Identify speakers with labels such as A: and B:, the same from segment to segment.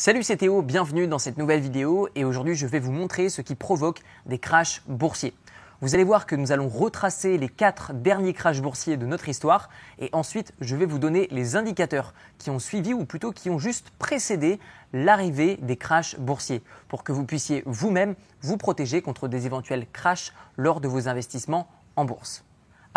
A: Salut c'est Théo, bienvenue dans cette nouvelle vidéo et aujourd'hui je vais vous montrer ce qui provoque des crashs boursiers. Vous allez voir que nous allons retracer les quatre derniers crashs boursiers de notre histoire et ensuite je vais vous donner les indicateurs qui ont suivi ou plutôt qui ont juste précédé l'arrivée des crashs boursiers pour que vous puissiez vous-même vous protéger contre des éventuels crashs lors de vos investissements en bourse.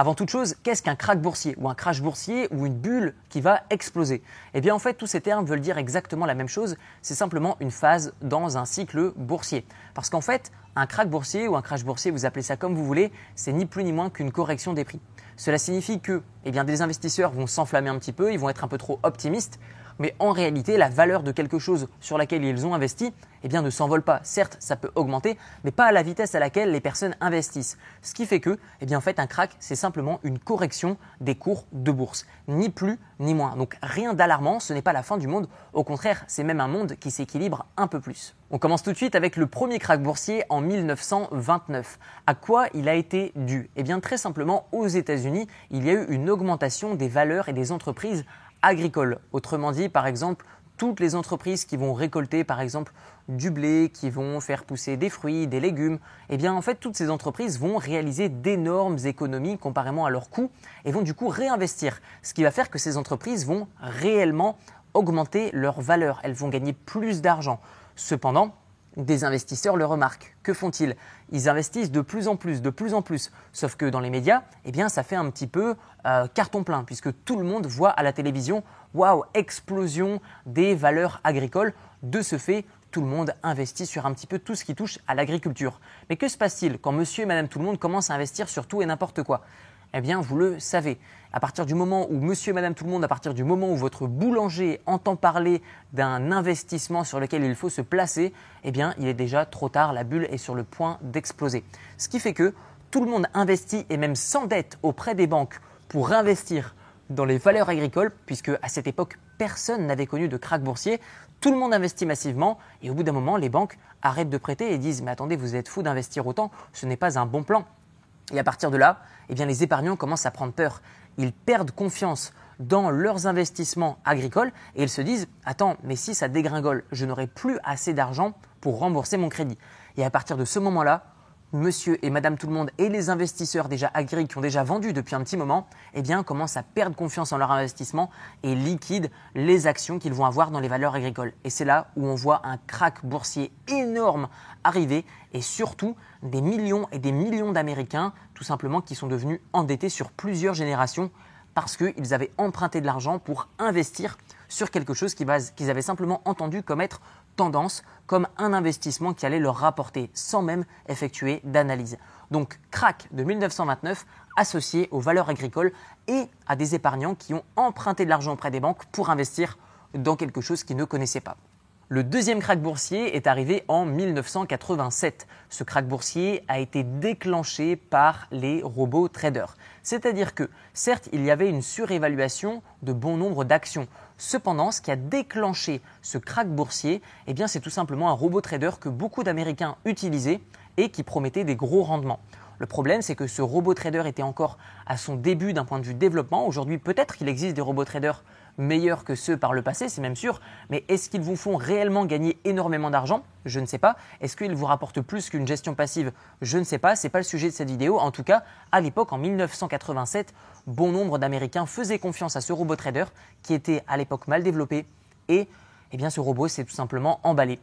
A: Avant toute chose, qu'est-ce qu'un crack boursier ou un crash boursier ou une bulle qui va exploser? Eh bien en fait, tous ces termes veulent dire exactement la même chose, c'est simplement une phase dans un cycle boursier. Parce qu'en fait, un crack boursier ou un crash boursier, vous appelez ça comme vous voulez, c'est ni plus ni moins qu'une correction des prix. Cela signifie que eh des investisseurs vont s'enflammer un petit peu, ils vont être un peu trop optimistes, mais en réalité, la valeur de quelque chose sur laquelle ils ont investi eh bien, ne s'envole pas. Certes, ça peut augmenter, mais pas à la vitesse à laquelle les personnes investissent. Ce qui fait que, eh bien, en fait, un crack, c'est simplement une correction des cours de bourse. Ni plus, ni moins. Donc, rien d'alarmant, ce n'est pas la fin du monde. Au contraire, c'est même un monde qui s'équilibre un peu plus. On commence tout de suite avec le premier crack boursier en 1929. À quoi il a été dû? Eh bien, très simplement, aux États-Unis, il y a eu une augmentation des valeurs et des entreprises agricoles. Autrement dit, par exemple, toutes les entreprises qui vont récolter par exemple du blé, qui vont faire pousser des fruits, des légumes, eh bien en fait toutes ces entreprises vont réaliser d'énormes économies comparément à leurs coûts et vont du coup réinvestir, ce qui va faire que ces entreprises vont réellement augmenter leur valeur, elles vont gagner plus d'argent. Cependant, des investisseurs le remarquent. Que font-ils? Ils investissent de plus en plus, de plus en plus. Sauf que dans les médias, eh bien, ça fait un petit peu euh, carton plein, puisque tout le monde voit à la télévision, waouh, explosion des valeurs agricoles. De ce fait, tout le monde investit sur un petit peu tout ce qui touche à l'agriculture. Mais que se passe-t-il quand monsieur et madame tout le monde commencent à investir sur tout et n'importe quoi? Eh bien, vous le savez. À partir du moment où monsieur et madame tout le monde, à partir du moment où votre boulanger entend parler d'un investissement sur lequel il faut se placer, eh bien, il est déjà trop tard, la bulle est sur le point d'exploser. Ce qui fait que tout le monde investit et même s'endette auprès des banques pour investir dans les valeurs agricoles, puisque à cette époque, personne n'avait connu de krach boursier. Tout le monde investit massivement et au bout d'un moment, les banques arrêtent de prêter et disent Mais attendez, vous êtes fou d'investir autant, ce n'est pas un bon plan. Et à partir de là, eh bien, les épargnants commencent à prendre peur. Ils perdent confiance dans leurs investissements agricoles et ils se disent Attends, mais si ça dégringole, je n'aurai plus assez d'argent pour rembourser mon crédit. Et à partir de ce moment-là, monsieur et madame tout le monde et les investisseurs déjà agricoles qui ont déjà vendu depuis un petit moment, eh bien, commencent à perdre confiance en leur investissement et liquident les actions qu'ils vont avoir dans les valeurs agricoles. Et c'est là où on voit un crack boursier énorme arriver et surtout des millions et des millions d'Américains tout simplement qui sont devenus endettés sur plusieurs générations parce qu'ils avaient emprunté de l'argent pour investir sur quelque chose qu'ils avaient simplement entendu comme être tendance comme un investissement qui allait leur rapporter sans même effectuer d'analyse. Donc crack de 1929 associé aux valeurs agricoles et à des épargnants qui ont emprunté de l'argent auprès des banques pour investir dans quelque chose qu'ils ne connaissaient pas. Le deuxième crack boursier est arrivé en 1987. Ce crack boursier a été déclenché par les robots traders. C'est-à-dire que, certes, il y avait une surévaluation de bon nombre d'actions. Cependant, ce qui a déclenché ce crack boursier, eh bien, c'est tout simplement un robot trader que beaucoup d'Américains utilisaient et qui promettait des gros rendements. Le problème, c'est que ce robot trader était encore à son début d'un point de vue développement. Aujourd'hui, peut-être qu'il existe des robots traders meilleurs que ceux par le passé, c'est même sûr, mais est-ce qu'ils vous font réellement gagner énormément d'argent? Je ne sais pas. Est-ce qu'ils vous rapportent plus qu'une gestion passive? Je ne sais pas, ce n'est pas le sujet de cette vidéo. En tout cas, à l'époque, en 1987, bon nombre d'Américains faisaient confiance à ce robot trader qui était à l'époque mal développé. Et eh bien, ce robot s'est tout simplement emballé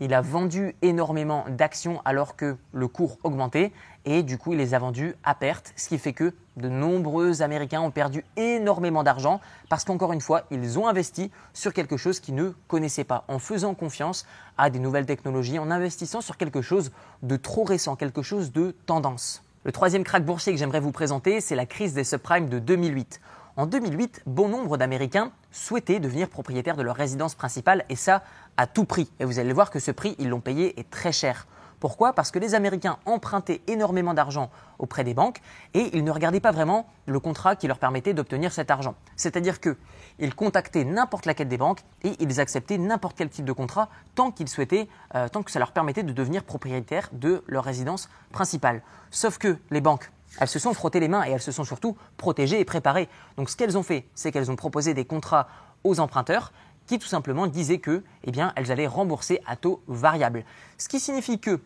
A: il a vendu énormément d'actions alors que le cours augmentait et du coup il les a vendues à perte, ce qui fait que de nombreux Américains ont perdu énormément d'argent parce qu'encore une fois, ils ont investi sur quelque chose qu'ils ne connaissaient pas, en faisant confiance à des nouvelles technologies, en investissant sur quelque chose de trop récent, quelque chose de tendance. Le troisième crack boursier que j'aimerais vous présenter, c'est la crise des subprimes de 2008. En 2008, bon nombre d'Américains souhaitaient devenir propriétaires de leur résidence principale et ça à tout prix. Et vous allez voir que ce prix, ils l'ont payé est très cher. Pourquoi? Parce que les Américains empruntaient énormément d'argent auprès des banques et ils ne regardaient pas vraiment le contrat qui leur permettait d'obtenir cet argent. C'est-à-dire qu'ils contactaient n'importe laquelle des banques et ils acceptaient n'importe quel type de contrat tant qu'ils souhaitaient, euh, tant que ça leur permettait de devenir propriétaires de leur résidence principale. Sauf que les banques elles se sont frottées les mains et elles se sont surtout protégées et préparées. Donc ce qu'elles ont fait, c'est qu'elles ont proposé des contrats aux emprunteurs qui tout simplement disaient que, eh elles allaient rembourser à taux variable. Ce qui signifie que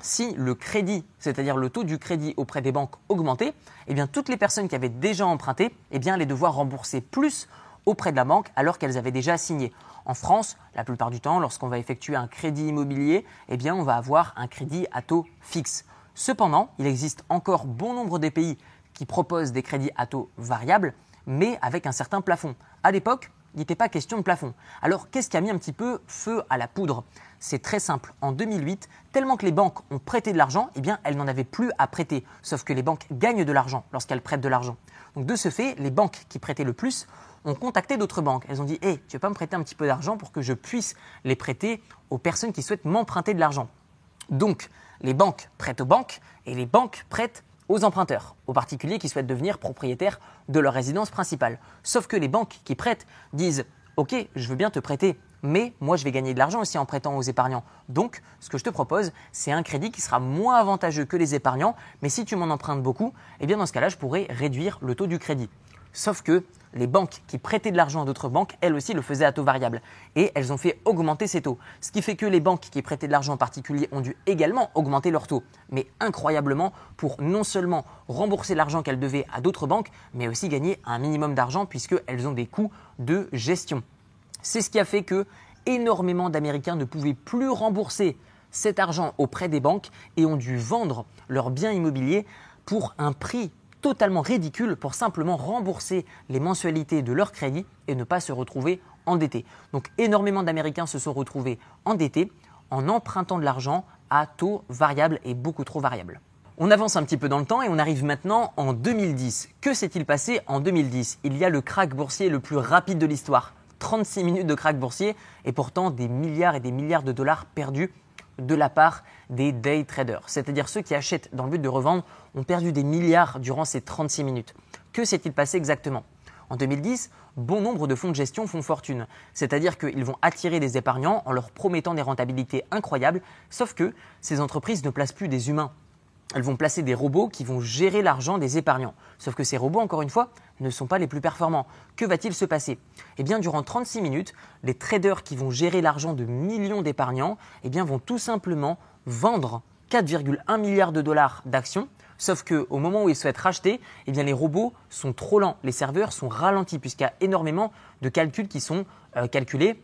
A: si le crédit, c'est-à-dire le taux du crédit auprès des banques augmentait, eh bien toutes les personnes qui avaient déjà emprunté, eh bien allaient devoir rembourser plus auprès de la banque alors qu'elles avaient déjà signé. En France, la plupart du temps, lorsqu'on va effectuer un crédit immobilier, eh on va avoir un crédit à taux fixe. Cependant, il existe encore bon nombre de pays qui proposent des crédits à taux variables, mais avec un certain plafond. À l'époque, il n'était pas question de plafond. Alors, qu'est-ce qui a mis un petit peu feu à la poudre? C'est très simple. En 2008, tellement que les banques ont prêté de l'argent, eh bien, elles n'en avaient plus à prêter. Sauf que les banques gagnent de l'argent lorsqu'elles prêtent de l'argent. Donc, de ce fait, les banques qui prêtaient le plus ont contacté d'autres banques. Elles ont dit Hé, tu veux pas me prêter un petit peu d'argent pour que je puisse les prêter aux personnes qui souhaitent m'emprunter de l'argent? Donc, les banques prêtent aux banques et les banques prêtent aux emprunteurs, aux particuliers qui souhaitent devenir propriétaires de leur résidence principale. Sauf que les banques qui prêtent disent Ok, je veux bien te prêter, mais moi je vais gagner de l'argent aussi en prêtant aux épargnants. Donc, ce que je te propose, c'est un crédit qui sera moins avantageux que les épargnants, mais si tu m'en empruntes beaucoup, eh bien dans ce cas-là, je pourrais réduire le taux du crédit. Sauf que les banques qui prêtaient de l'argent à d'autres banques, elles aussi le faisaient à taux variable. Et elles ont fait augmenter ces taux. Ce qui fait que les banques qui prêtaient de l'argent en particulier ont dû également augmenter leurs taux. Mais incroyablement pour non seulement rembourser l'argent qu'elles devaient à d'autres banques, mais aussi gagner un minimum d'argent puisqu'elles ont des coûts de gestion. C'est ce qui a fait que énormément d'Américains ne pouvaient plus rembourser cet argent auprès des banques et ont dû vendre leurs biens immobiliers pour un prix totalement ridicule pour simplement rembourser les mensualités de leur crédit et ne pas se retrouver endettés. Donc énormément d'Américains se sont retrouvés endettés en empruntant de l'argent à taux variable et beaucoup trop variable. On avance un petit peu dans le temps et on arrive maintenant en 2010. Que s'est-il passé en 2010 Il y a le crack boursier le plus rapide de l'histoire. 36 minutes de crack boursier et pourtant des milliards et des milliards de dollars perdus de la part des day traders, c'est-à-dire ceux qui achètent dans le but de revendre, ont perdu des milliards durant ces 36 minutes. Que s'est-il passé exactement? En 2010, bon nombre de fonds de gestion font fortune, c'est-à-dire qu'ils vont attirer des épargnants en leur promettant des rentabilités incroyables, sauf que ces entreprises ne placent plus des humains elles vont placer des robots qui vont gérer l'argent des épargnants. Sauf que ces robots, encore une fois, ne sont pas les plus performants. Que va-t-il se passer? Eh bien, durant 36 minutes, les traders qui vont gérer l'argent de millions d'épargnants eh bien, vont tout simplement vendre 4,1 milliards de dollars d'actions. Sauf qu'au moment où ils souhaitent racheter, eh bien, les robots sont trop lents, les serveurs sont ralentis puisqu'il y a énormément de calculs qui sont euh, calculés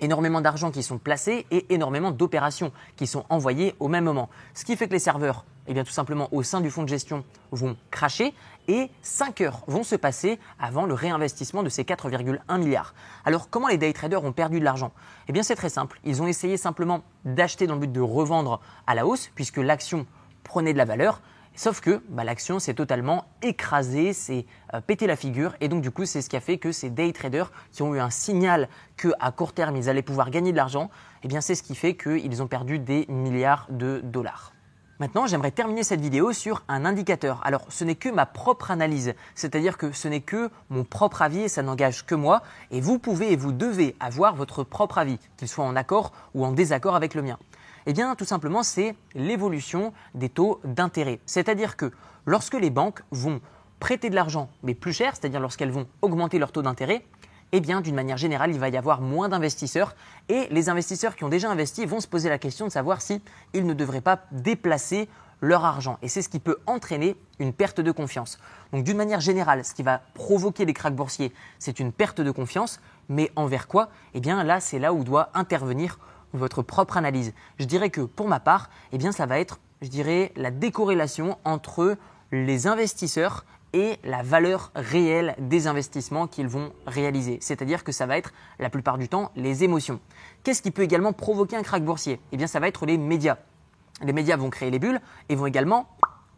A: énormément d'argent qui sont placés et énormément d'opérations qui sont envoyées au même moment. Ce qui fait que les serveurs, eh bien, tout simplement au sein du fonds de gestion, vont cracher et 5 heures vont se passer avant le réinvestissement de ces 4,1 milliards. Alors comment les day traders ont perdu de l'argent? Eh bien c'est très simple, ils ont essayé simplement d'acheter dans le but de revendre à la hausse puisque l'action prenait de la valeur Sauf que bah, l'action s'est totalement écrasée, s'est euh, pété la figure et donc du coup c'est ce qui a fait que ces day traders qui ont eu un signal qu'à court terme ils allaient pouvoir gagner de l'argent, eh bien c'est ce qui fait qu'ils ont perdu des milliards de dollars. Maintenant, j'aimerais terminer cette vidéo sur un indicateur. Alors, ce n'est que ma propre analyse, c'est-à-dire que ce n'est que mon propre avis et ça n'engage que moi. Et vous pouvez et vous devez avoir votre propre avis, qu'il soit en accord ou en désaccord avec le mien. Eh bien, tout simplement, c'est l'évolution des taux d'intérêt. C'est-à-dire que lorsque les banques vont prêter de l'argent, mais plus cher, c'est-à-dire lorsqu'elles vont augmenter leur taux d'intérêt, eh bien, d'une manière générale, il va y avoir moins d'investisseurs et les investisseurs qui ont déjà investi vont se poser la question de savoir si ils ne devraient pas déplacer leur argent. Et c'est ce qui peut entraîner une perte de confiance. Donc, d'une manière générale, ce qui va provoquer les cracks boursiers, c'est une perte de confiance. Mais envers quoi? Eh bien, là, c'est là où doit intervenir votre propre analyse. Je dirais que pour ma part, eh bien ça va être, je dirais, la décorrélation entre les investisseurs et la valeur réelle des investissements qu'ils vont réaliser. C'est-à-dire que ça va être la plupart du temps les émotions. Qu'est-ce qui peut également provoquer un krach boursier? Eh bien ça va être les médias. Les médias vont créer les bulles et vont également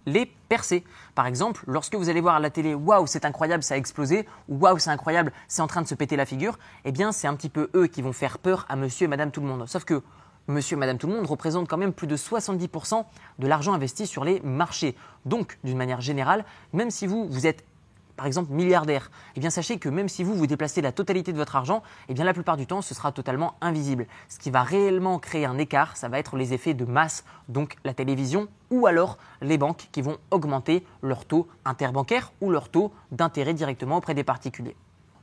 A: les percer. Par exemple, lorsque vous allez voir à la télé, waouh, c'est incroyable, ça a explosé, ou waouh, c'est incroyable, c'est en train de se péter la figure, eh bien, c'est un petit peu eux qui vont faire peur à monsieur et madame tout le monde. Sauf que monsieur et madame tout le monde représentent quand même plus de 70% de l'argent investi sur les marchés. Donc, d'une manière générale, même si vous, vous êtes par exemple milliardaire, eh bien sachez que même si vous vous déplacez la totalité de votre argent, eh bien la plupart du temps ce sera totalement invisible. Ce qui va réellement créer un écart, ça va être les effets de masse, donc la télévision ou alors les banques qui vont augmenter leur taux interbancaire ou leur taux d'intérêt directement auprès des particuliers.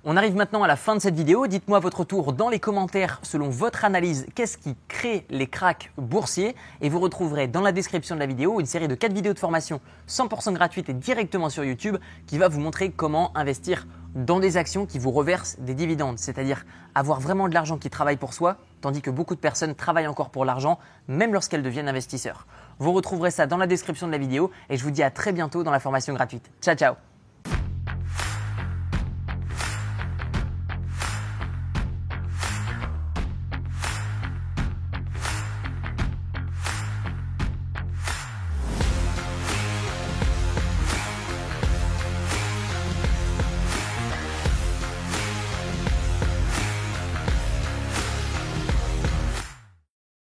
A: On arrive maintenant à la fin de cette vidéo. Dites-moi votre tour dans les commentaires selon votre analyse qu'est-ce qui crée les cracks boursiers? Et vous retrouverez dans la description de la vidéo une série de 4 vidéos de formation 100% gratuites et directement sur YouTube qui va vous montrer comment investir dans des actions qui vous reversent des dividendes, c'est-à-dire avoir vraiment de l'argent qui travaille pour soi, tandis que beaucoup de personnes travaillent encore pour l'argent, même lorsqu'elles deviennent investisseurs. Vous retrouverez ça dans la description de la vidéo et je vous dis à très bientôt dans la formation gratuite. Ciao ciao